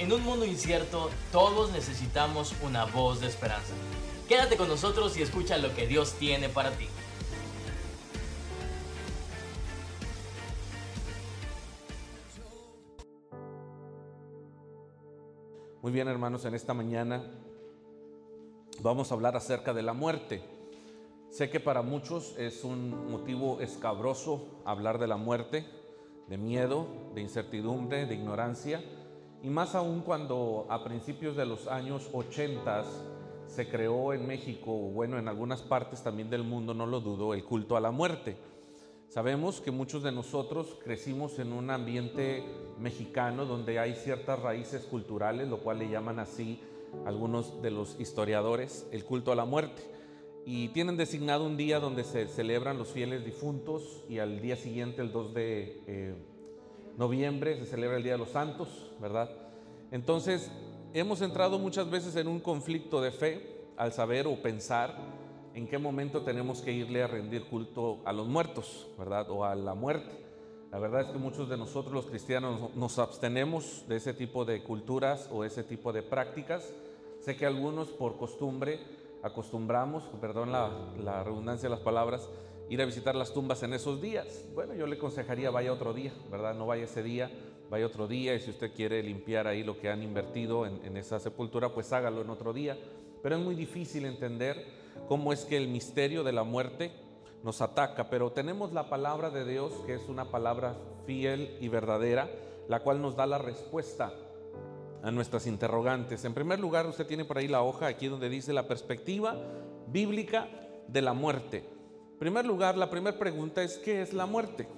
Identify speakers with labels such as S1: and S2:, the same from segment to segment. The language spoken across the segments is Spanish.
S1: En un mundo incierto, todos necesitamos una voz de esperanza. Quédate con nosotros y escucha lo que Dios tiene para ti.
S2: Muy bien hermanos, en esta mañana vamos a hablar acerca de la muerte. Sé que para muchos es un motivo escabroso hablar de la muerte, de miedo, de incertidumbre, de ignorancia, y más aún cuando a principios de los años 80 se creó en México, bueno, en algunas partes también del mundo, no lo dudo, el culto a la muerte. Sabemos que muchos de nosotros crecimos en un ambiente mexicano donde hay ciertas raíces culturales, lo cual le llaman así algunos de los historiadores, el culto a la muerte. Y tienen designado un día donde se celebran los fieles difuntos y al día siguiente, el 2 de eh, noviembre, se celebra el Día de los Santos, ¿verdad? Entonces, hemos entrado muchas veces en un conflicto de fe al saber o pensar en qué momento tenemos que irle a rendir culto a los muertos, ¿verdad? O a la muerte. La verdad es que muchos de nosotros los cristianos nos abstenemos de ese tipo de culturas o ese tipo de prácticas. Sé que algunos por costumbre acostumbramos, perdón la, la redundancia de las palabras, ir a visitar las tumbas en esos días. Bueno, yo le aconsejaría vaya otro día, ¿verdad? No vaya ese día, vaya otro día y si usted quiere limpiar ahí lo que han invertido en, en esa sepultura, pues hágalo en otro día. Pero es muy difícil entender cómo es que el misterio de la muerte nos ataca, pero tenemos la palabra de Dios, que es una palabra fiel y verdadera, la cual nos da la respuesta a nuestras interrogantes. En primer lugar, usted tiene por ahí la hoja, aquí donde dice la perspectiva bíblica de la muerte. En primer lugar, la primera pregunta es, ¿qué es la muerte?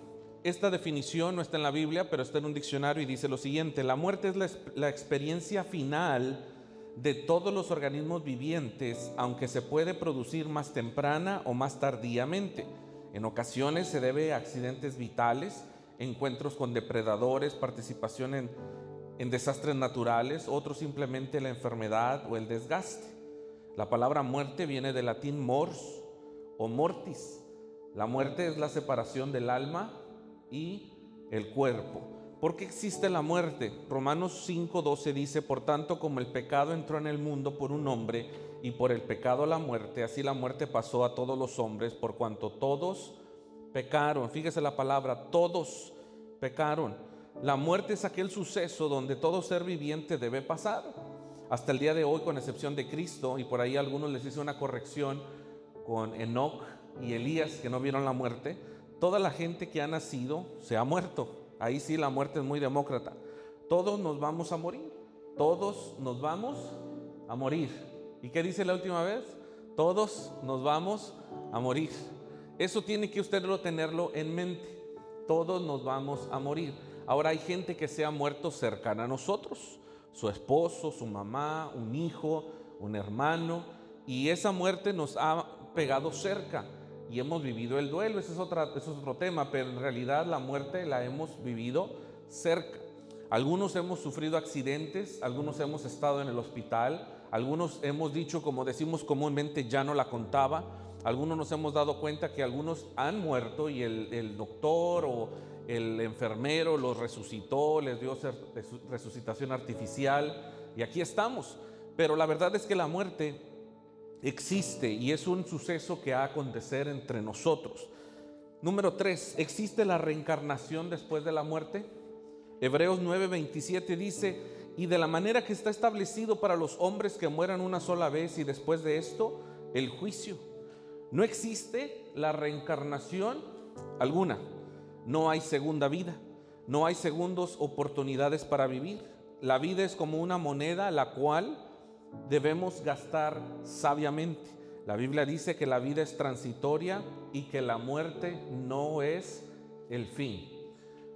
S2: Esta definición no está en la Biblia, pero está en un diccionario y dice lo siguiente, la muerte es la, experiencia final de todos los organismos vivientes, aunque se puede producir más temprana o más tardíamente. En ocasiones se debe a accidentes vitales, encuentros con depredadores, participación en, en desastres naturales, otros simplemente la enfermedad o el desgaste. La palabra muerte viene del latín mors o mortis. La muerte es la separación del alma y el cuerpo. ¿Por qué existe la muerte? Romanos 5:12 dice, por tanto como el pecado entró en el mundo por un hombre y por el pecado la muerte, así la muerte pasó a todos los hombres por cuanto todos pecaron. Fíjese la palabra, todos pecaron. La muerte es aquel suceso donde todo ser viviente debe pasar. Hasta el día de hoy, con excepción de Cristo, y por ahí algunos les hice una corrección con Enoch y Elías que no vieron la muerte, toda la gente que ha nacido se ha muerto. Ahí sí la muerte es muy demócrata. Todos nos vamos a morir. Todos nos vamos a morir. ¿Y qué dice la última vez? Todos nos vamos a morir. Eso tiene que usted tenerlo en mente. Todos nos vamos a morir. Ahora hay gente que se ha muerto cercana a nosotros. Su esposo, su mamá, un hijo, un hermano. Y esa muerte nos ha pegado cerca y hemos vivido el duelo, ese es, otro tema, pero en realidad la muerte la hemos vivido cerca. Algunos hemos sufrido accidentes, algunos hemos estado en el hospital, algunos hemos dicho, como decimos comúnmente, ya no la contaba, algunos nos hemos dado cuenta que algunos han muerto y el doctor o el enfermero los resucitó, les dio resucitación artificial y aquí estamos. Pero la verdad es que la muerte existe y es un suceso que ha a acontecer entre nosotros. Número tres, ¿existe la reencarnación después de la muerte? Hebreos 9:27 dice, y de la manera que está establecido para los hombres que mueran una sola vez y después de esto, el juicio. No existe la reencarnación alguna. No hay segunda vida. No hay segundos oportunidades para vivir. La vida es como una moneda la cual debemos gastar sabiamente. La Biblia dice que la vida es transitoria y que la muerte no es el fin.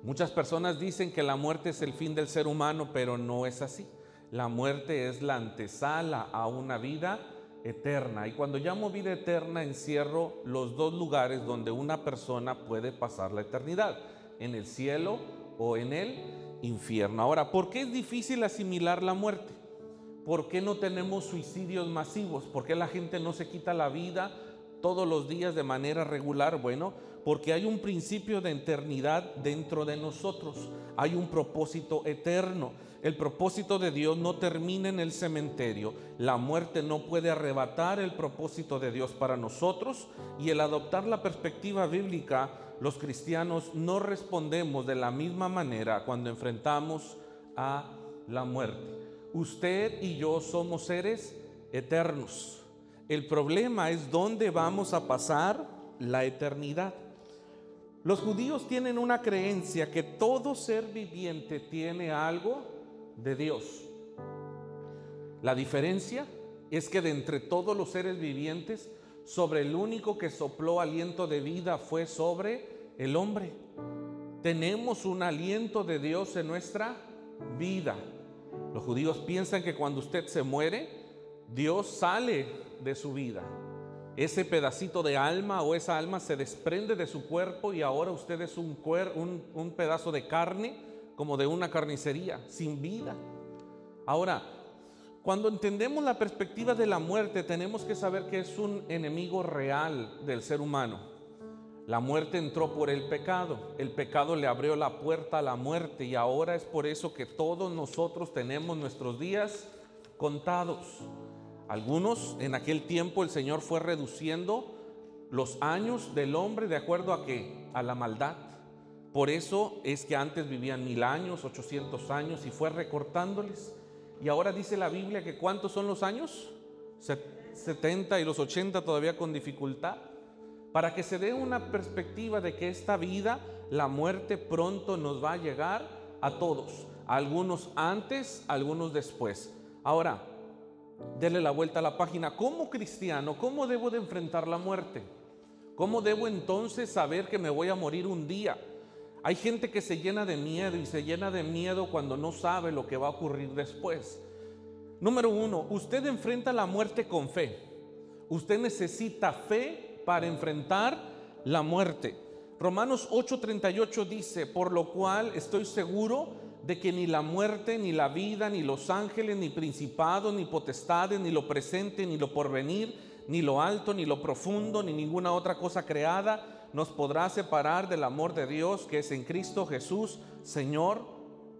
S2: Muchas personas dicen que la muerte es el fin del ser humano, pero no es así. La muerte es la antesala a una vida eterna. Y cuando llamo vida eterna, encierro los dos lugares donde una persona puede pasar la eternidad, en el cielo o en el infierno. Ahora, ¿por qué es difícil asimilar la muerte? ¿Por qué no tenemos suicidios masivos? ¿Por qué la gente no se quita la vida todos los días de manera regular? Bueno, porque hay un principio de eternidad dentro de nosotros, hay un propósito eterno. El propósito de Dios no termina en el cementerio. La muerte no puede arrebatar el propósito de Dios para nosotros y el adoptar la perspectiva bíblica, los cristianos no respondemos de la misma manera cuando enfrentamos a la muerte. Usted y yo somos seres eternos. El problema es dónde vamos a pasar la eternidad. Los judíos tienen una creencia que todo ser viviente tiene algo de Dios. La diferencia es que de entre todos los seres vivientes, sobre el único que sopló aliento de vida fue sobre el hombre. Tenemos un aliento de Dios en nuestra vida. Los judíos piensan que cuando usted se muere, Dios sale de su vida. Ese pedacito de alma o esa alma se desprende de su cuerpo y ahora usted es un, un, un pedazo de carne como de una carnicería, sin vida. Ahora, cuando entendemos la perspectiva de la muerte, tenemos que saber que es un enemigo real del ser humano. La muerte entró por el pecado, el pecado le abrió la puerta a la muerte y ahora es por eso que todos nosotros tenemos nuestros días contados. Algunos en aquel tiempo el Señor fue reduciendo los años del hombre de acuerdo a qué? A la maldad. Por eso es que antes vivían mil años, ochocientos años y fue recortándoles. Y ahora dice la Biblia que cuántos son los años? 70 y los 80 todavía con dificultad. Para que se dé una perspectiva de que esta vida, la muerte pronto nos va a llegar a todos. algunos antes, algunos después. Ahora, Dele la vuelta a la página. Como cristiano, ¿cómo debo de enfrentar la muerte? ¿Cómo debo entonces saber que me voy a morir un día? Hay gente que se llena de miedo y se llena de miedo cuando no sabe lo que va a ocurrir después. Número uno, usted enfrenta la muerte con fe. Usted necesita fe para enfrentar la muerte. Romanos 8:38 dice, por lo cual estoy seguro de que ni la muerte, ni la vida, ni los ángeles, ni principados, ni potestades, ni lo presente, ni lo porvenir, ni lo alto, ni lo profundo, ni ninguna otra cosa creada nos podrá separar del amor de Dios que es en Cristo Jesús, Señor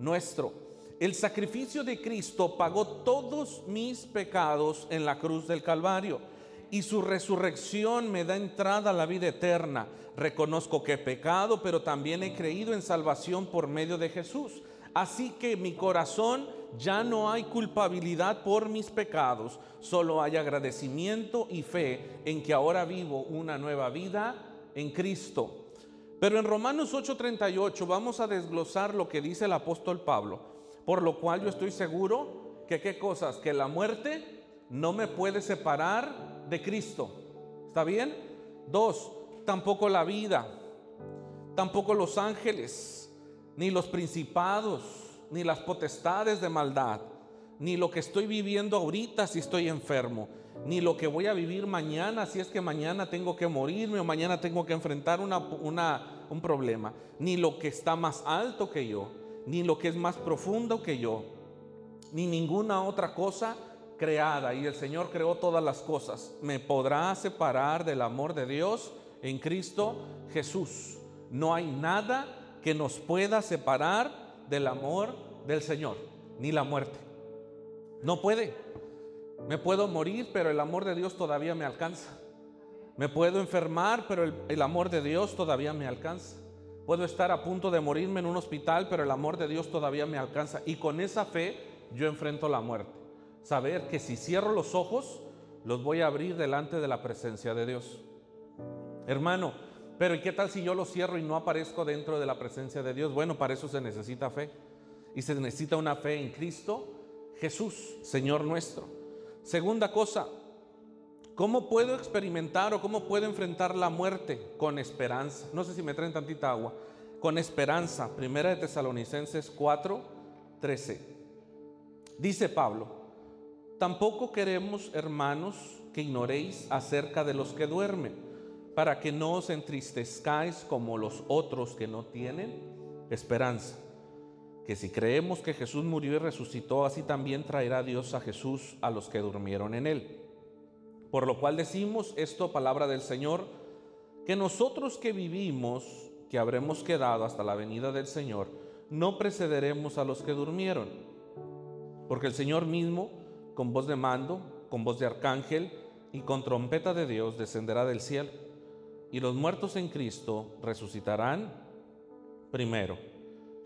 S2: nuestro. El sacrificio de Cristo pagó todos mis pecados en la cruz del Calvario y su resurrección me da entrada a la vida eterna. Reconozco que he pecado, pero también he creído en salvación por medio de Jesús. Así que mi corazón ya no hay culpabilidad por mis pecados, solo hay agradecimiento y fe en que ahora vivo una nueva vida en Cristo. Pero en Romanos 8:38 vamos a desglosar lo que dice el apóstol Pablo, por lo cual yo estoy seguro que qué cosas, que la muerte no me puede separar de Cristo. ¿Está bien? Dos, tampoco la vida, tampoco los ángeles ni los principados, ni las potestades de maldad, ni lo que estoy viviendo ahorita si estoy enfermo, ni lo que voy a vivir mañana si es que mañana tengo que morirme o mañana tengo que enfrentar una, un problema, ni lo que está más alto que yo, ni lo que es más profundo que yo, ni ninguna otra cosa creada. Y el Señor creó todas las cosas. Me podrá separar del amor de Dios en Cristo Jesús. No hay nada que nos pueda separar del amor del Señor, ni la muerte. No puede. Me puedo morir, pero el amor de Dios todavía me alcanza. Me puedo enfermar, pero el, amor de Dios todavía me alcanza. Puedo estar a punto de morirme en un hospital, pero el amor de Dios todavía me alcanza. Y con esa fe yo enfrento la muerte. Saber que si cierro los ojos, los voy a abrir delante de la presencia de Dios. Hermano, pero ¿y qué tal si yo lo cierro y no aparezco dentro de la presencia de Dios? Bueno, para eso se necesita fe. Y se necesita una fe en Cristo Jesús, Señor nuestro. Segunda cosa, ¿cómo puedo experimentar o cómo puedo enfrentar la muerte? Con esperanza. No sé si me traen tantita agua. Con esperanza. Primera de Tesalonicenses 4, 13. Dice Pablo, tampoco queremos, hermanos, que ignoréis acerca de los que duermen para que no os entristezcáis como los otros que no tienen esperanza. Que si creemos que Jesús murió y resucitó, así también traerá Dios a Jesús a los que durmieron en él. Por lo cual decimos esto, palabra del Señor, que nosotros que vivimos, que habremos quedado hasta la venida del Señor, no precederemos a los que durmieron. Porque el Señor mismo, con voz de mando, con voz de arcángel y con trompeta de Dios, descenderá del cielo. Y los muertos en Cristo resucitarán primero.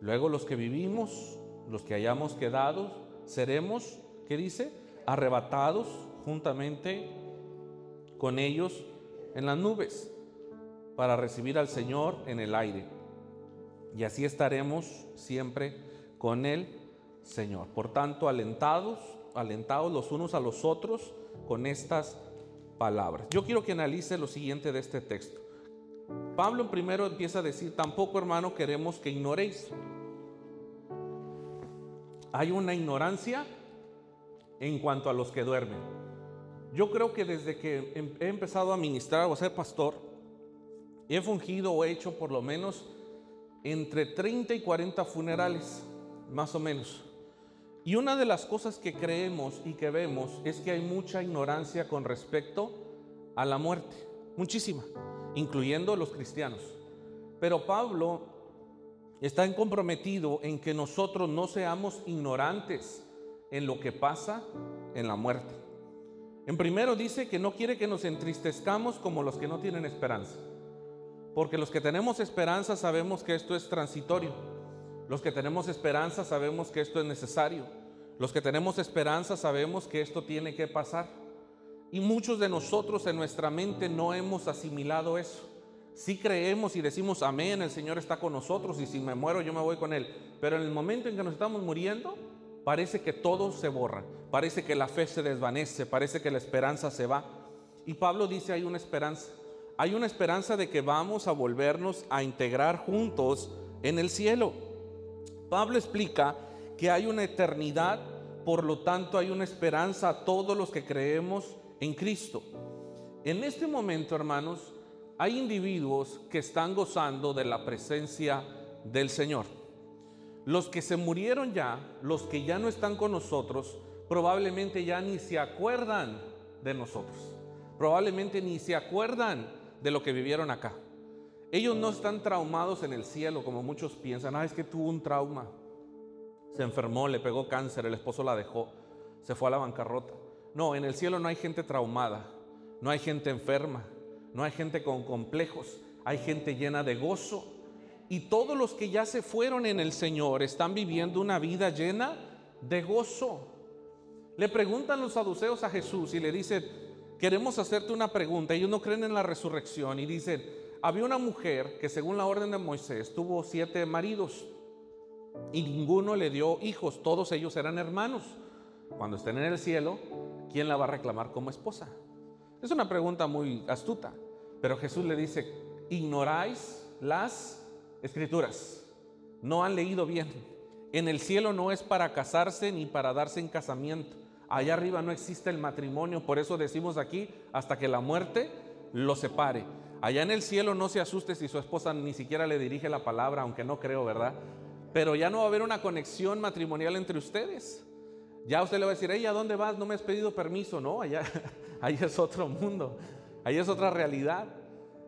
S2: Luego los que vivimos, los que hayamos quedado, seremos, ¿qué dice? Arrebatados juntamente con ellos en las nubes para recibir al Señor en el aire. Y así estaremos siempre con el Señor. Por tanto, alentados, alentados los unos a los otros con estas palabras. Yo quiero que analice lo siguiente de este texto. Pablo primero empieza a decir, tampoco hermano queremos que ignoréis. Hay una ignorancia en cuanto a los que duermen. Yo creo que desde que em, he empezado a ministrar o a ser pastor, he fungido o he hecho por lo menos entre 30 y 40 funerales, más o menos. Y una de las cosas que creemos y que vemos es que hay mucha ignorancia con respecto a la muerte, muchísima, incluyendo los cristianos. Pero Pablo está comprometido en que nosotros no seamos ignorantes en lo que pasa en la muerte. En primero dice que no quiere que nos entristezcamos como los que no tienen esperanza. Porque los que tenemos esperanza sabemos que esto es transitorio. Los que tenemos esperanza sabemos que esto es necesario. Los que tenemos esperanza sabemos que esto tiene que pasar. Y muchos de nosotros en nuestra mente no hemos asimilado eso. Sí creemos y decimos, amén, el Señor está con nosotros y si me muero yo me voy con Él. Pero en el momento en que nos estamos muriendo, parece que todo se borra, parece que la fe se desvanece, parece que la esperanza se va. Y Pablo dice, hay una esperanza. Hay una esperanza de que vamos a volvernos a integrar juntos en el cielo. Pablo explica que hay una eternidad, por lo tanto hay una esperanza a todos los que creemos en Cristo. En este momento, hermanos, hay individuos que están gozando de la presencia del Señor. Los que se murieron ya, los que ya no están con nosotros, probablemente ya ni se acuerdan de nosotros. Probablemente ni se acuerdan de lo que vivieron acá. Ellos no están traumados en el cielo como muchos piensan. Ah, es que tuvo un trauma. Se enfermó, le pegó cáncer, el esposo la dejó, se fue a la bancarrota. No, en el cielo no hay gente traumada, no hay gente enferma, no hay gente con complejos, hay gente llena de gozo. Y todos los que ya se fueron en el Señor están viviendo una vida llena de gozo. Le preguntan los saduceos a Jesús y le dicen, queremos hacerte una pregunta. Ellos no creen en la resurrección y dicen, había una mujer que según la orden de Moisés tuvo siete maridos y ninguno le dio hijos, todos ellos eran hermanos. Cuando estén en el cielo, ¿quién la va a reclamar como esposa? Es una pregunta muy astuta. Pero Jesús le dice, ignoráis las escrituras, no han leído bien. En el cielo no es para casarse ni para darse en casamiento. Allá arriba no existe el matrimonio, por eso decimos aquí, hasta que la muerte lo separe. Allá en el cielo no se asuste si su esposa ni siquiera le dirige la palabra, aunque no creo, ¿verdad? Pero ya no va a haber una conexión matrimonial entre ustedes. Ya usted le va a decir, ella, ¿dónde vas? No me has pedido permiso. No, allá, allá es otro mundo. Ahí es otra realidad.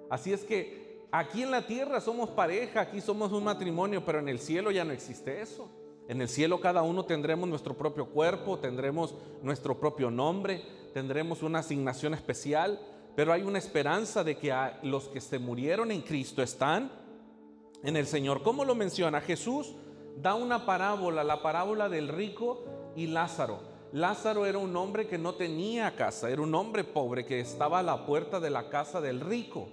S2: Así es que aquí en la tierra somos pareja, aquí somos un matrimonio, pero en el cielo ya no existe eso. En el cielo cada uno tendremos nuestro propio cuerpo, tendremos nuestro propio nombre, tendremos una asignación especial, pero hay una esperanza de que los que se murieron en Cristo están en el Señor. ¿Cómo lo menciona? Jesús da una parábola, la parábola del rico y Lázaro. Lázaro era un hombre que no tenía casa, era un hombre pobre que estaba a la puerta de la casa del rico.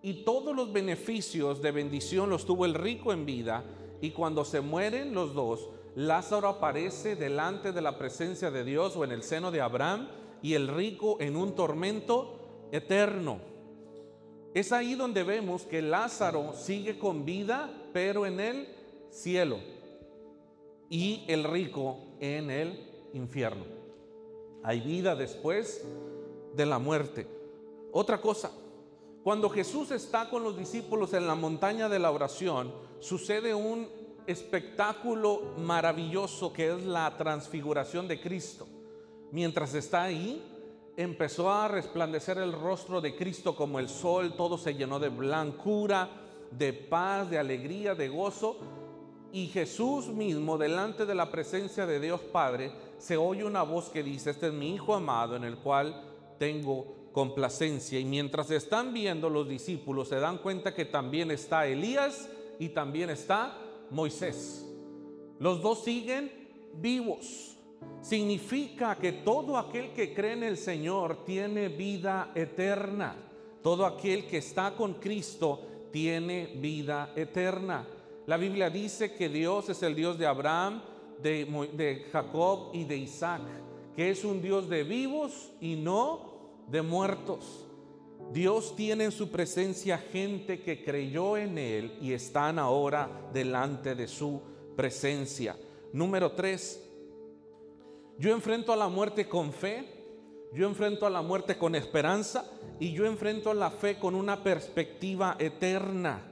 S2: Y todos los beneficios de bendición los tuvo el rico en vida. Y cuando se mueren los dos, Lázaro aparece delante de la presencia de Dios o en el seno de Abraham y el rico en un tormento eterno. Es ahí donde vemos que Lázaro sigue con vida, pero en el cielo. Y el rico en el infierno. Hay vida después de la muerte. Otra cosa, cuando Jesús está con los discípulos en la montaña de la oración, sucede un espectáculo maravilloso que es la transfiguración de Cristo. Mientras está ahí, empezó a resplandecer el rostro de Cristo como el sol, todo se llenó de blancura, de paz, de alegría, de gozo. Y Jesús mismo, delante de la presencia de Dios Padre, se oye una voz que dice, este es mi Hijo amado en el cual tengo complacencia. Y mientras están viendo los discípulos, se dan cuenta que también está Elías y también está Moisés. Los dos siguen vivos. Significa que todo aquel que cree en el Señor tiene vida eterna. Todo aquel que está con Cristo tiene vida eterna. La Biblia dice que Dios es el Dios de Abraham, de, Jacob y de Isaac, que es un Dios de vivos y no de muertos. Dios tiene en su presencia gente que creyó en Él y están ahora delante de su presencia. Número tres, yo enfrento a la muerte con fe, yo enfrento a la muerte con esperanza y yo enfrento a la fe con una perspectiva eterna.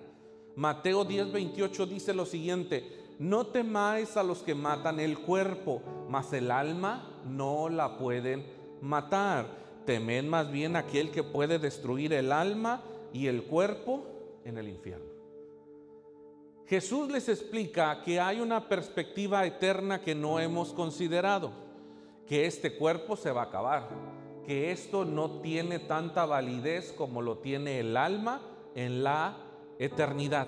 S2: Mateo 10, 28 dice lo siguiente, no temáis a los que matan el cuerpo, mas el alma no la pueden matar temed más bien aquel que puede destruir el alma y el cuerpo en el infierno. Jesús les explica que hay una perspectiva eterna que no hemos considerado, que este cuerpo se va a acabar, que esto no tiene tanta validez como lo tiene el alma en la eternidad.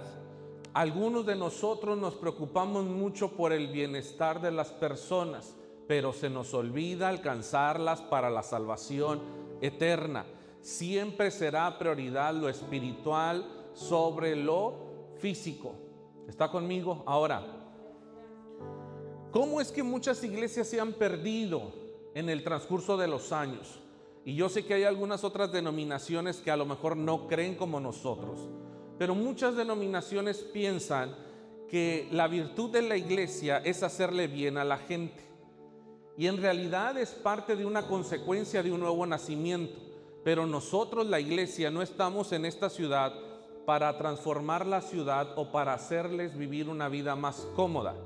S2: Algunos de nosotros nos preocupamos mucho por el bienestar de las personas, pero se nos olvida alcanzarlas para la salvación eterna. Siempre será prioridad lo espiritual sobre lo físico. ¿Está conmigo? Ahora, ¿cómo es que muchas iglesias se han perdido en el transcurso de los años? Y yo sé que hay algunas otras denominaciones que a lo mejor no creen como nosotros, pero muchas denominaciones piensan que la virtud de la iglesia es hacerle bien a la gente. Y en realidad es parte de una consecuencia de un nuevo nacimiento. Pero nosotros, la iglesia, no estamos en esta ciudad para transformar la ciudad o para hacerles vivir una vida más cómoda.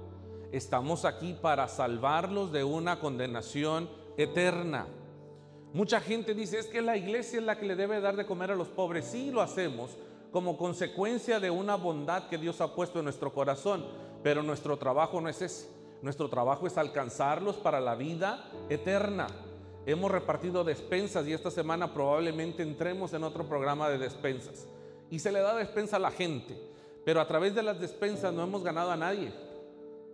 S2: Estamos aquí para salvarlos de una condenación eterna. Mucha gente dice, es que la iglesia es la que le debe dar de comer a los pobres. Sí, lo hacemos como consecuencia de una bondad que Dios ha puesto en nuestro corazón, pero nuestro trabajo no es ese. Nuestro trabajo es alcanzarlos para la vida eterna. Hemos repartido despensas y esta semana probablemente entremos en otro programa de despensas. Y se le da despensa a la gente, pero a través de las despensas no hemos ganado a nadie.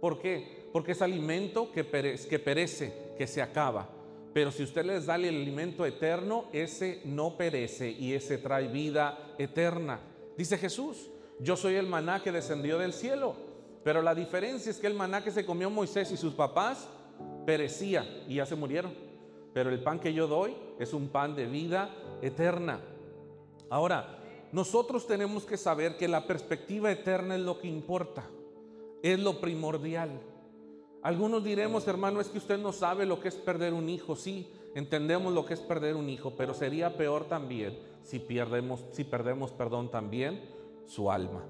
S2: ¿Por qué? Porque es alimento que perece, que, se acaba. Pero si usted les da el alimento eterno, ese no perece y ese trae vida eterna. Dice Jesús, yo soy el maná que descendió del cielo. Pero la diferencia es que el maná que se comió Moisés y sus papás perecía y ya se murieron. Pero el pan que yo doy es un pan de vida eterna. Ahora, nosotros tenemos que saber que la perspectiva eterna es lo que importa, es lo primordial. Algunos diremos, hermano, es que usted no sabe lo que es perder un hijo. Sí, entendemos lo que es perder un hijo, pero sería peor también si perdemos, si perdemos, perdón, también su alma.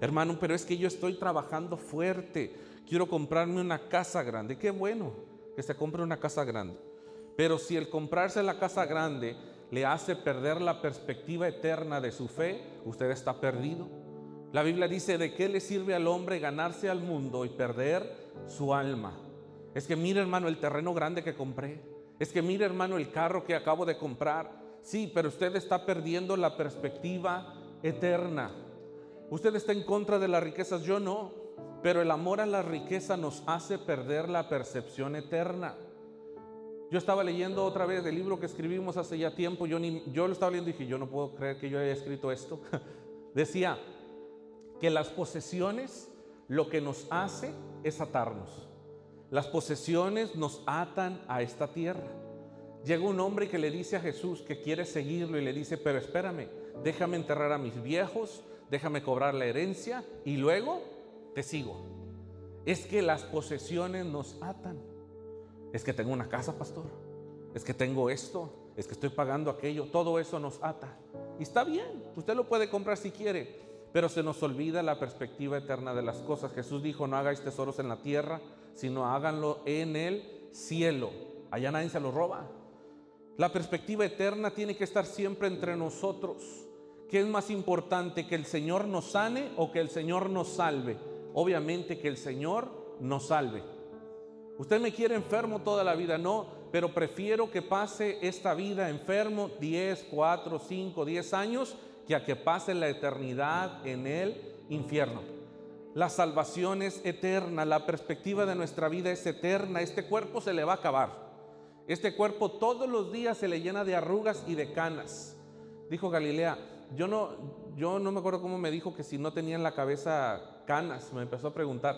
S2: Hermano, pero es que yo estoy trabajando fuerte. Quiero comprarme una casa grande. Qué bueno que se compre una casa grande. Pero si el comprarse la casa grande le hace perder la perspectiva eterna de su fe, usted está perdido. La Biblia dice, ¿de qué le sirve al hombre ganarse al mundo y perder su alma? Es que mire hermano el terreno grande que compré. Es que mire hermano el carro que acabo de comprar. Sí, pero usted está perdiendo la perspectiva eterna. Usted está en contra de las riquezas, yo no. Pero el amor a la riqueza nos hace perder la percepción eterna. Yo estaba leyendo otra vez el libro que escribimos hace ya tiempo. Yo, yo lo estaba leyendo y dije, yo no puedo creer que yo haya escrito esto. Decía que las posesiones lo que nos hace es atarnos. Las posesiones nos atan a esta tierra. Llega un hombre que le dice a Jesús que quiere seguirlo y le dice, pero espérame, déjame enterrar a mis viejos, déjame cobrar la herencia y luego te sigo. Es que las posesiones nos atan. Es que tengo una casa, pastor. Es que tengo esto. Es que estoy pagando aquello. Todo eso nos ata. Y está bien, usted lo puede comprar si quiere, pero se nos olvida la perspectiva eterna de las cosas. Jesús dijo, no hagáis tesoros en la tierra, sino háganlo en el cielo. Allá nadie se lo roba. La perspectiva eterna tiene que estar siempre entre nosotros. ¿Qué es más importante, que el Señor nos sane o que el Señor nos salve? Obviamente que el Señor nos salve. Usted me quiere enfermo toda la vida, no, pero prefiero que pase esta vida enfermo 10, 4, 5, 10 años que a que pase la eternidad en el infierno. La salvación es eterna, la perspectiva de nuestra vida es eterna, este cuerpo se le va a acabar. Este cuerpo todos los días se le llena de arrugas y de canas. Dijo Galilea, yo no, yo no me acuerdo cómo me dijo que si no tenía en la cabeza canas, me empezó a preguntar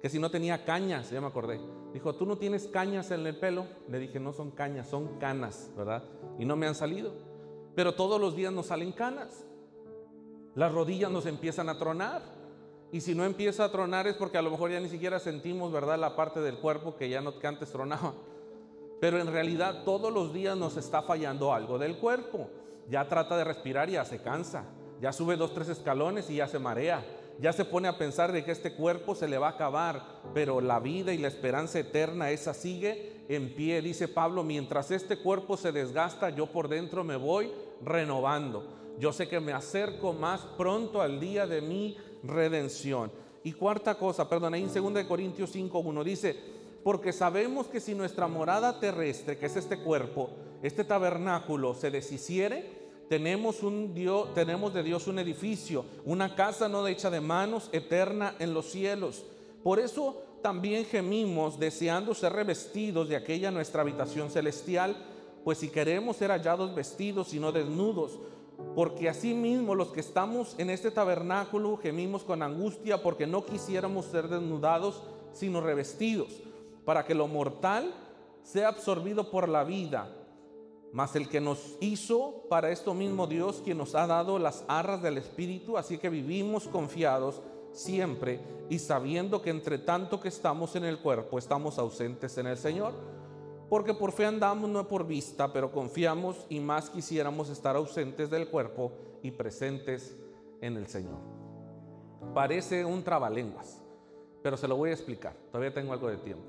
S2: que si no tenía cañas, ya me acordé. Dijo, ¿tú no tienes cañas en el pelo? Le dije, no son cañas, son canas, ¿verdad? Y no me han salido. Pero todos los días nos salen canas. Las rodillas nos empiezan a tronar. Y si no empieza a tronar es porque a lo mejor ya ni siquiera sentimos, ¿verdad? La parte del cuerpo que ya no que antes tronaba. Pero en realidad todos los días nos está fallando algo del cuerpo. Ya trata de respirar y ya se cansa. Ya sube dos, tres escalones y ya se marea. Ya se pone a pensar de que este cuerpo se le va a acabar. Pero la vida y la esperanza eterna, esa sigue en pie. Dice Pablo, mientras este cuerpo se desgasta, yo por dentro me voy renovando. Yo sé que me acerco más pronto al día de mi redención. Y cuarta cosa, perdón, ahí en 2 Corintios 5.1 dice, porque sabemos que si nuestra morada terrestre, que es este cuerpo, este tabernáculo, se deshiciere, tenemos, un Dios, tenemos de Dios un edificio, una casa no hecha de manos, eterna en los cielos. Por eso también gemimos deseando ser revestidos de aquella nuestra habitación celestial, pues si queremos ser hallados vestidos y no desnudos, porque asimismo los que estamos en este tabernáculo gemimos con angustia porque no quisiéramos ser desnudados, sino revestidos, para que lo mortal sea absorbido por la vida. Mas el que nos hizo para esto mismo Dios, quien nos ha dado las arras del Espíritu, así que vivimos confiados siempre y sabiendo que entre tanto que estamos en el cuerpo, estamos ausentes en el Señor porque por fe andamos no por vista, pero confiamos y más quisiéramos estar ausentes del cuerpo y presentes en el Señor. Parece un trabalenguas, pero se lo voy a explicar. Todavía tengo algo de tiempo.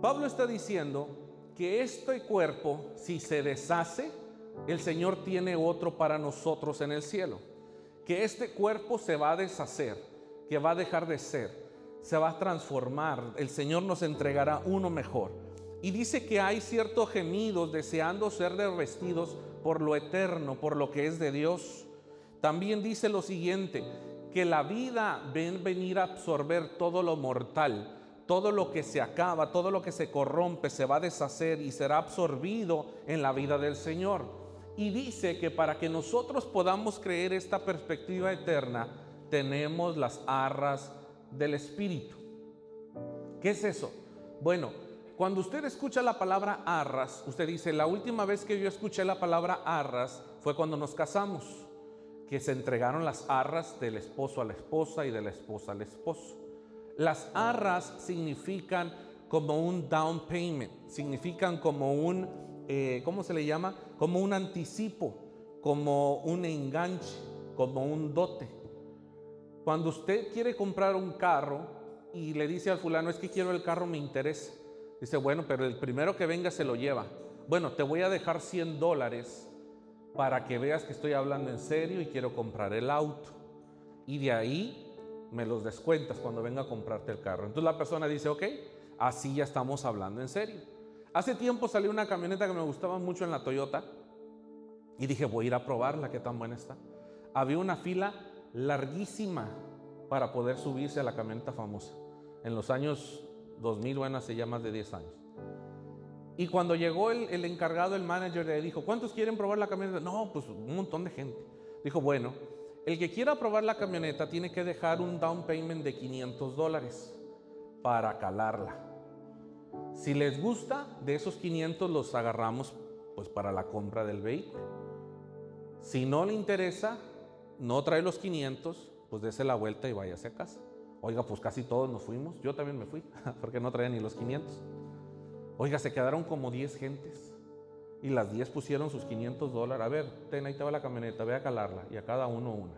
S2: Pablo está diciendo que este cuerpo, si se deshace, el Señor tiene otro para nosotros en el cielo. Que este cuerpo se va a deshacer, que va a dejar de ser, se va a transformar. El Señor nos entregará uno mejor. Y dice que hay ciertos gemidos deseando ser revestidos por lo eterno, por lo que es de Dios. También dice lo siguiente, que la vida ven venir a absorber todo lo mortal, todo lo que se acaba, todo lo que se corrompe, se va a deshacer y será absorbido en la vida del Señor. Y dice que para que nosotros podamos creer esta perspectiva eterna, tenemos las arras del Espíritu. ¿Qué es eso? Bueno, cuando usted escucha la palabra arras, usted dice, la última vez que yo escuché la palabra arras fue cuando nos casamos, que se entregaron las arras del esposo a la esposa y de la esposa al esposo. Las arras significan como un down payment, significan como un, eh, ¿cómo se le llama? Como un anticipo, como un enganche, como un dote. Cuando usted quiere comprar un carro y le dice al fulano, es que quiero el carro, me interesa Dice, bueno, pero el primero que venga se lo lleva. Bueno, te voy a dejar 100 dólares para que veas que estoy hablando en serio y quiero comprar el auto. Y de ahí me los descuentas cuando venga a comprarte el carro. Entonces la persona dice, ok, así ya estamos hablando en serio. Hace tiempo salió una camioneta que me gustaba mucho en la Toyota y dije, voy a ir a probarla, qué tan buena está. Había una fila larguísima para poder subirse a la camioneta famosa. En los años 2000, bueno, hace ya más de 10 años. Y cuando llegó el, encargado, el manager, le dijo, ¿cuántos quieren probar la camioneta? No, pues un montón de gente. Dijo, bueno, el que quiera probar la camioneta tiene que dejar un down payment de 500 dólares para calarla. Si les gusta, de esos 500 los agarramos pues para la compra del vehículo. Si no le interesa, no trae los 500, pues dése la vuelta y váyase a casa. Oiga, pues casi todos nos fuimos. Yo también me fui, porque no traía ni los 500. Oiga, se quedaron como 10 gentes. Y las 10 pusieron sus 500 dólares. A ver, ten, ahí te va la camioneta, ve a calarla. Y a cada uno una.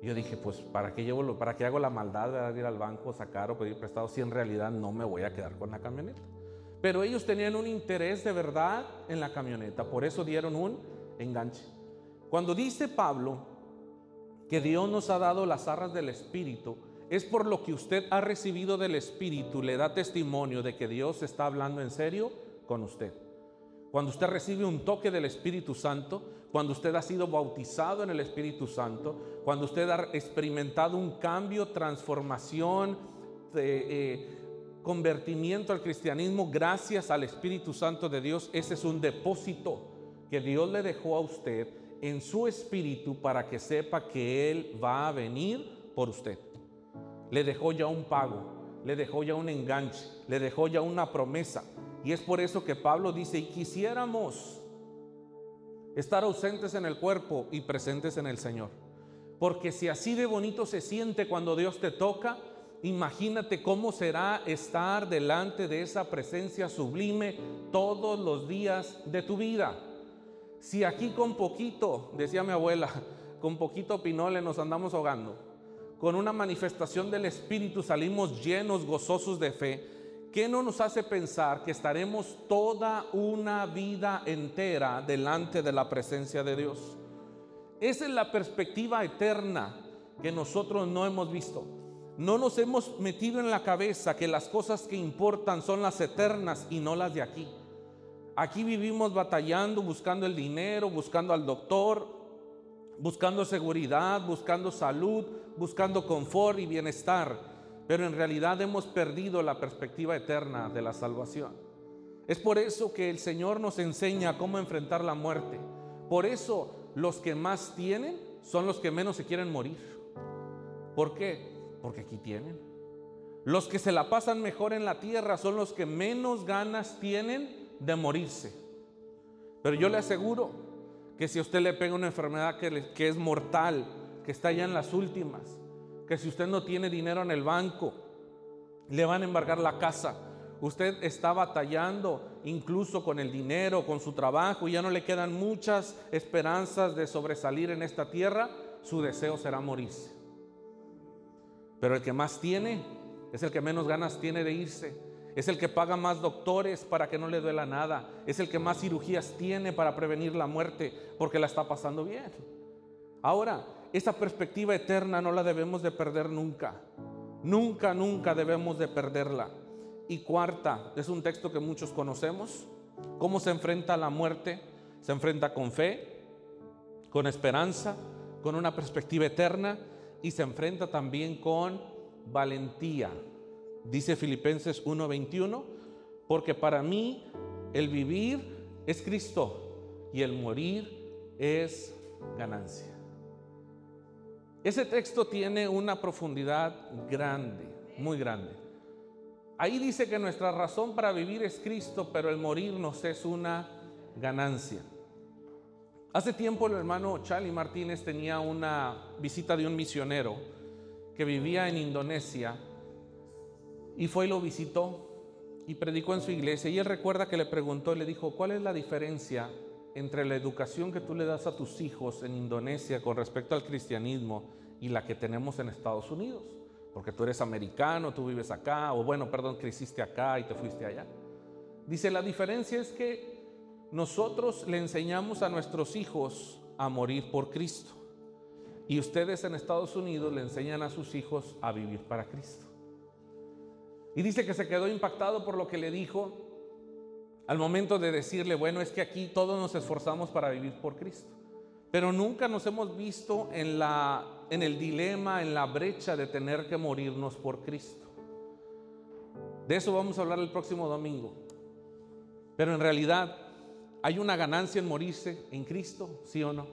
S2: Y yo dije, pues, ¿para qué, llevo ¿para qué hago la maldad de ir al banco, sacar o pedir prestado si en realidad no me voy a quedar con la camioneta? Pero ellos tenían un interés de verdad en la camioneta, por eso dieron un enganche. Cuando dice Pablo que Dios nos ha dado las arras del Espíritu, es por lo que usted ha recibido del Espíritu, le da testimonio de que Dios está hablando en serio con usted. Cuando usted recibe un toque del Espíritu Santo, cuando usted ha sido bautizado en el Espíritu Santo, cuando usted ha experimentado un cambio, transformación, eh, convertimiento al cristianismo gracias al Espíritu Santo de Dios, ese es un depósito que Dios le dejó a usted en su espíritu para que sepa que Él va a venir por usted. Le dejó ya un pago, le dejó ya un enganche, le dejó ya una promesa. Y es por eso que Pablo dice, y quisiéramos estar ausentes en el cuerpo y presentes en el Señor. Porque si así de bonito se siente cuando Dios te toca, imagínate cómo será estar delante de esa presencia sublime todos los días de tu vida. Si aquí con poquito, decía mi abuela, con poquito pinole nos andamos ahogando, con una manifestación del Espíritu salimos llenos, gozosos de fe, ¿qué no nos hace pensar que estaremos toda una vida entera delante de la presencia de Dios? Esa es la perspectiva eterna que nosotros no hemos visto. No nos hemos metido en la cabeza que las cosas que importan son las eternas y no las de aquí. Aquí vivimos batallando, buscando el dinero, buscando al doctor, buscando seguridad, buscando salud, buscando confort y bienestar. Pero en realidad hemos perdido la perspectiva eterna de la salvación. Es por eso que el Señor nos enseña cómo enfrentar la muerte. Por eso los que más tienen son los que menos se quieren morir. ¿Por qué? Porque aquí tienen. Los que se la pasan mejor en la tierra son los que menos ganas tienen de morirse. Pero yo le aseguro que si usted le pega una enfermedad que, que es mortal, que está ya en las últimas, que si usted no tiene dinero en el banco, le van a embargar la casa. Usted está batallando incluso con el dinero, con su trabajo, y ya no le quedan muchas esperanzas de sobresalir en esta tierra, su deseo será morirse. Pero el que más tiene es el que menos ganas tiene de irse. Es el que paga más doctores para que no le duela nada. Es el que más cirugías tiene para prevenir la muerte porque la está pasando bien. Ahora, esa perspectiva eterna no la debemos de perder nunca. Nunca, nunca debemos de perderla. Y cuarta, es un texto que muchos conocemos. ¿Cómo se enfrenta a la muerte? Se enfrenta con fe, con esperanza, con una perspectiva eterna y se enfrenta también con valentía. Dice Filipenses 1:21, porque para mí el vivir es Cristo y el morir es ganancia. Ese texto tiene una profundidad grande, muy grande. Ahí dice que nuestra razón para vivir es Cristo, pero el morirnos es una ganancia. Hace tiempo el hermano Charlie Martínez tenía una visita de un misionero que vivía en Indonesia y fue y lo visitó y predicó en su iglesia. Y él recuerda que le preguntó y le dijo, ¿cuál es la diferencia entre la educación que tú le das a tus hijos en Indonesia con respecto al cristianismo y la que tenemos en Estados Unidos? Porque tú eres americano, tú vives acá, o bueno, perdón, creciste acá y te fuiste allá. Dice, la diferencia es que nosotros le enseñamos a nuestros hijos a morir por Cristo. Y ustedes en Estados Unidos le enseñan a sus hijos a vivir para Cristo. Y dice que se quedó impactado por lo que le dijo al momento de decirle, bueno, es que aquí todos nos esforzamos para vivir por Cristo. Pero nunca nos hemos visto en, la, en el dilema, en la brecha de tener que morirnos por Cristo. De eso vamos a hablar el próximo domingo. Pero en realidad, ¿hay una ganancia en morirse en Cristo? ¿Sí o no?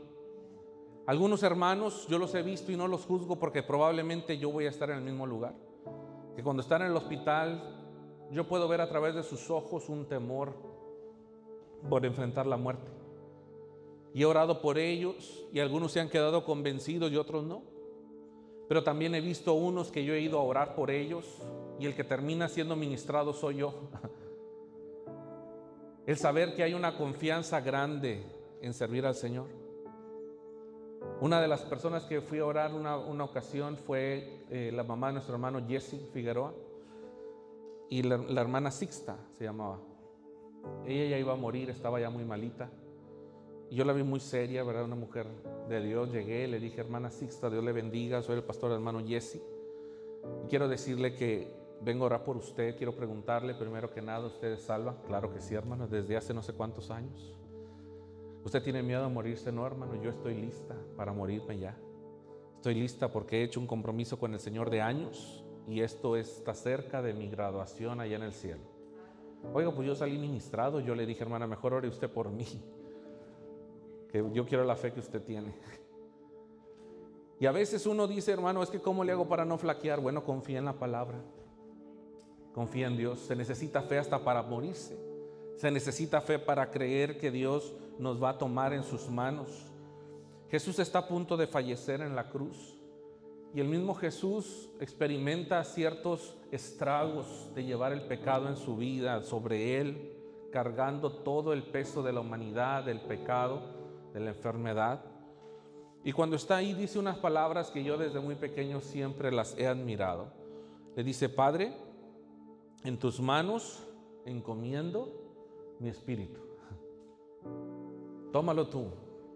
S2: Algunos hermanos, yo los he visto y no los juzgo porque probablemente yo voy a estar en el mismo lugar que cuando están en el hospital yo puedo ver a través de sus ojos un temor por enfrentar la muerte. Y he orado por ellos y algunos se han quedado convencidos y otros no. Pero también he visto unos que yo he ido a orar por ellos y el que termina siendo ministrado soy yo. El saber que hay una confianza grande en servir al Señor. Una de las personas que fui a orar una, ocasión fue eh, la mamá de nuestro hermano Jesse Figueroa y la, hermana Sixta se llamaba. ella ya iba a morir, estaba ya muy malita. Y yo la vi muy seria, ¿verdad? Una mujer de Dios. Llegué, le dije, hermana Sixta, Dios le bendiga, soy el pastor hermano Jesse. Y quiero decirle que vengo a orar por usted, quiero preguntarle primero que nada, ¿usted es salva? Claro que sí, hermano, desde hace no sé cuántos años. ¿Usted tiene miedo a morirse? No, hermano, yo estoy lista para morirme ya. Estoy lista porque he hecho un compromiso con el Señor de años y esto está cerca de mi graduación allá en el cielo. Oiga, pues yo salí ministrado, yo le dije, hermana, mejor ore usted por mí, que yo quiero la fe que usted tiene. Y a veces uno dice, hermano, es que ¿cómo le hago para no flaquear? Bueno, confía en la palabra, confía en Dios. Se necesita fe hasta para morirse. Se necesita fe para creer que Dios nos va a tomar en sus manos. Jesús está a punto de fallecer en la cruz. Y el mismo Jesús experimenta ciertos estragos de llevar el pecado en su vida sobre él, cargando todo el peso de la humanidad, del pecado, de la enfermedad. Y cuando está ahí dice unas palabras que yo desde muy pequeño siempre las he admirado. Le dice, Padre, en tus manos encomiendo mi espíritu. Tómalo tú,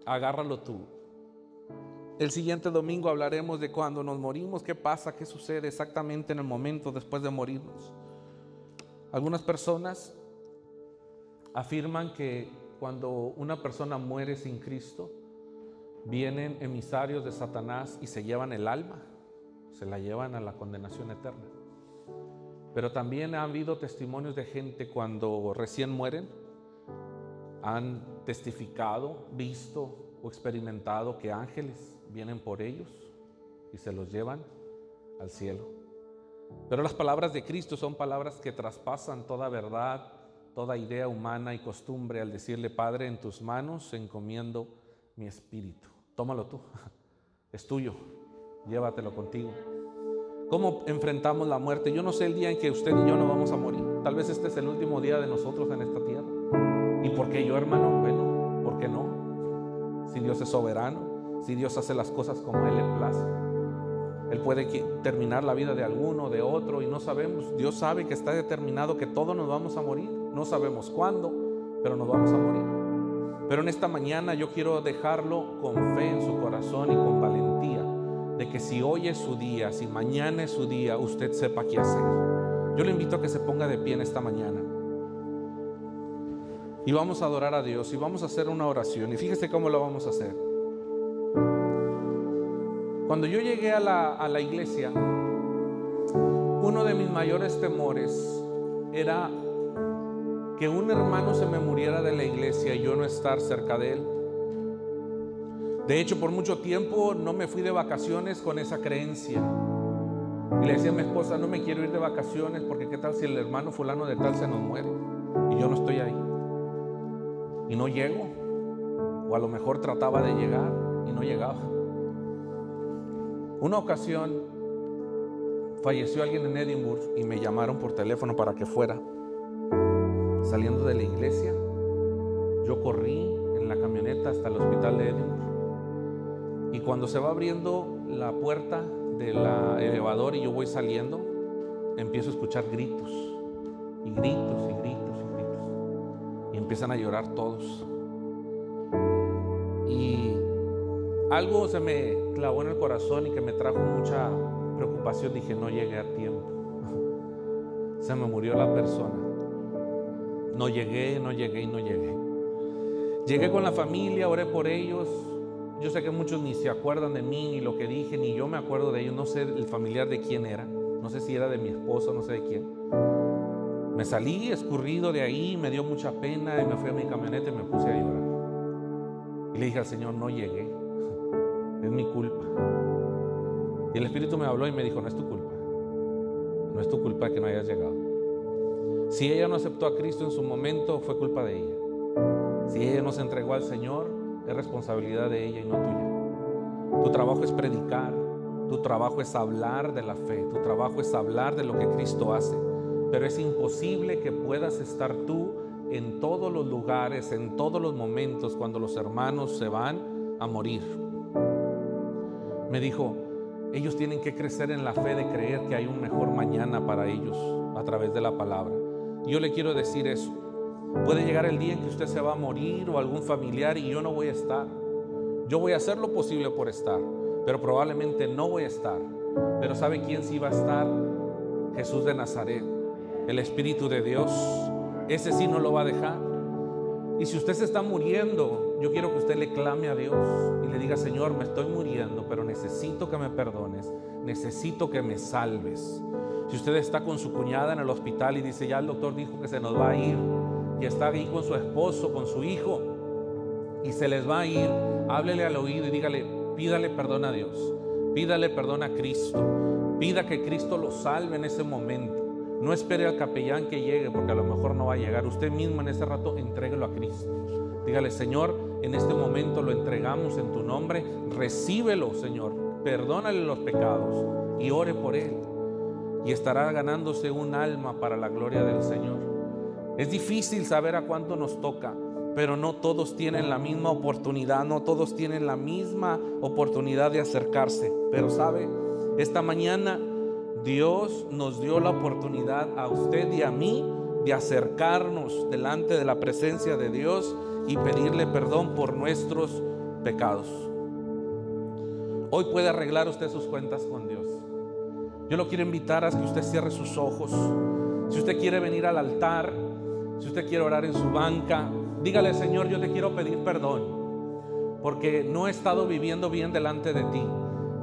S2: agárralo tú. El siguiente domingo hablaremos de cuando nos morimos, qué pasa, qué sucede exactamente en el momento después de morirnos. Algunas personas afirman que cuando una persona muere sin Cristo, vienen emisarios de Satanás y se llevan el alma, se la llevan a la condenación eterna. Pero también ha habido testimonios de gente cuando recién mueren, han testificado, visto o experimentado que ángeles vienen por ellos y se los llevan al cielo. Pero las palabras de Cristo son palabras que traspasan toda verdad, toda idea humana y costumbre al decirle, Padre, en tus manos encomiendo mi espíritu. Tómalo tú, es tuyo, llévatelo contigo. ¿Cómo enfrentamos la muerte? Yo no sé el día en que usted y yo no vamos a morir. Tal vez este es el último día de nosotros en esta tierra. ¿Y por qué yo, hermano? Bueno, ¿por qué no? Si Dios es soberano, si Dios hace las cosas como Él le place. Él puede terminar la vida de alguno, de otro, y no sabemos. Dios sabe que está determinado que todos nos vamos a morir. No sabemos cuándo, pero nos vamos a morir. Pero en esta mañana yo quiero dejarlo con fe en su corazón y con valentía de que si hoy es su día, si mañana es su día, usted sepa qué hacer. Yo le invito a que se ponga de pie en esta mañana. Y vamos a adorar a Dios y vamos a hacer una oración. Y fíjese cómo lo vamos a hacer. Cuando yo llegué a la, a la iglesia, uno de mis mayores temores era que un hermano se me muriera de la iglesia y yo no estar cerca de él. De hecho, por mucho tiempo no me fui de vacaciones con esa creencia. Y le decía a mi esposa, no me quiero ir de vacaciones porque qué tal si el hermano fulano de tal se nos muere y yo no estoy ahí. Y no llego. O a lo mejor trataba de llegar y no llegaba. Una ocasión falleció alguien en Edinburgh y me llamaron por teléfono para que fuera. Saliendo de la iglesia, yo corrí en la camioneta hasta el hospital de Edinburgh. Y cuando se va abriendo la puerta del elevador y yo voy saliendo, empiezo a escuchar gritos, y gritos, y gritos. Empiezan a llorar todos. Y algo se me clavó en el corazón y que me trajo mucha preocupación. Dije, no llegué a tiempo. Se me murió la persona. No llegué, no llegué y no llegué. Llegué con la familia, oré por ellos, yo sé que muchos ni se acuerdan de mí, ni lo que dije, ni yo me acuerdo de ellos. No sé el familiar de quién era. No sé si era de mi esposa, no sé de quién. Me salí escurrido de ahí, me dio mucha pena y me fui a mi camioneta y me puse a llorar. Y le dije al Señor, no llegué. Es mi culpa. Y el Espíritu me habló y me dijo, no es tu culpa. No es tu culpa que no hayas llegado. Si ella no aceptó a Cristo en su momento, fue culpa de ella. Si ella no se entregó al Señor, es responsabilidad de ella y no tuya. Tu trabajo es predicar, tu trabajo es hablar de la fe, tu trabajo es hablar de lo que Cristo hace. Pero es imposible que puedas estar tú en todos los lugares, en todos los momentos cuando los hermanos se van a morir. Me dijo, ellos tienen que crecer en la fe de creer que hay un mejor mañana para ellos a través de la palabra. Yo le quiero decir eso. Puede llegar el día en que usted se va a morir o algún familiar y yo no voy a estar. Yo voy a hacer lo posible por estar, pero probablemente no voy a estar. Pero ¿sabe quién sí va a estar? Jesús de Nazaret, el Espíritu de Dios. Ese sí no lo va a dejar. Y si usted se está muriendo, yo quiero que usted le clame a Dios y le diga, Señor, me estoy muriendo, pero necesito que me perdones, necesito que me salves. Si usted está con su cuñada en el hospital y dice, ya el doctor dijo que se nos va a ir, y está ahí con su esposo, con su hijo, y se les va a ir, háblele al oído y dígale, pídale perdón a Dios, pídale perdón a Cristo, pida que Cristo lo salve en ese momento. No espere al capellán que llegue porque a lo mejor no va a llegar. Usted mismo en ese rato entréguelo a Cristo. Dígale, Señor, en este momento lo entregamos en tu nombre. Recíbelo, Señor. Perdónale los pecados y ore por él. Y estará ganándose un alma para la gloria del Señor. Es difícil saber a cuánto nos toca, pero no todos tienen la misma oportunidad, no todos tienen la misma oportunidad de acercarse. Pero sabe, esta mañana Dios nos dio la oportunidad a usted y a mí de acercarnos delante de la presencia de Dios y pedirle perdón por nuestros pecados. Hoy puede arreglar usted sus cuentas con Dios. Yo lo quiero invitar a que usted cierre sus ojos. Si usted quiere venir al altar, si usted quiere orar en su banca, dígale, Señor, yo te quiero pedir perdón porque no he estado viviendo bien delante de ti.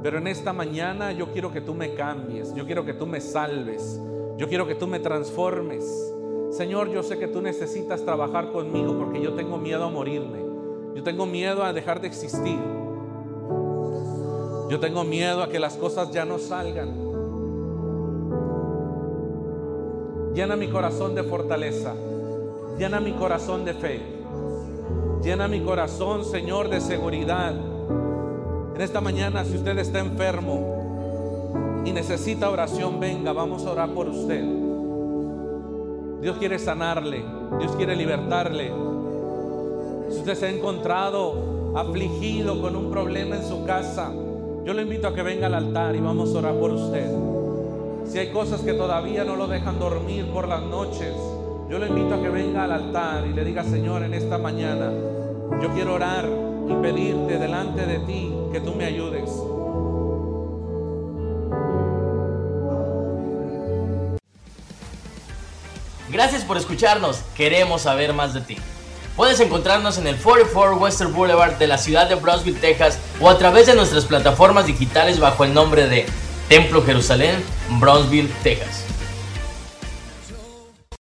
S2: Pero en esta mañana yo quiero que tú me cambies, yo quiero que tú me salves, yo quiero que tú me transformes. Señor, yo sé que tú necesitas trabajar conmigo porque yo tengo miedo a morirme. Yo tengo miedo a dejar de existir. Yo tengo miedo a que las cosas ya no salgan. Llena mi corazón de fortaleza. Llena mi corazón de fe. Llena mi corazón, Señor, de seguridad. En esta mañana, si usted está enfermo y necesita oración, venga, vamos a orar por usted. Dios quiere sanarle, Dios quiere libertarle. Si usted se ha encontrado afligido con un problema en su casa, yo le invito a que venga al altar y vamos a orar por usted. Si hay cosas que todavía no lo dejan dormir por las noches, yo le invito a que venga al altar y le diga, Señor, en esta mañana, yo quiero orar y pedirte delante de ti que tú me ayudes.
S1: Gracias por escucharnos. Queremos saber más de ti. Puedes encontrarnos en el 44 Western Boulevard de la ciudad de Brownsville, Texas, o a través de nuestras plataformas digitales bajo el nombre de Templo Jerusalén, Brownsville, Texas.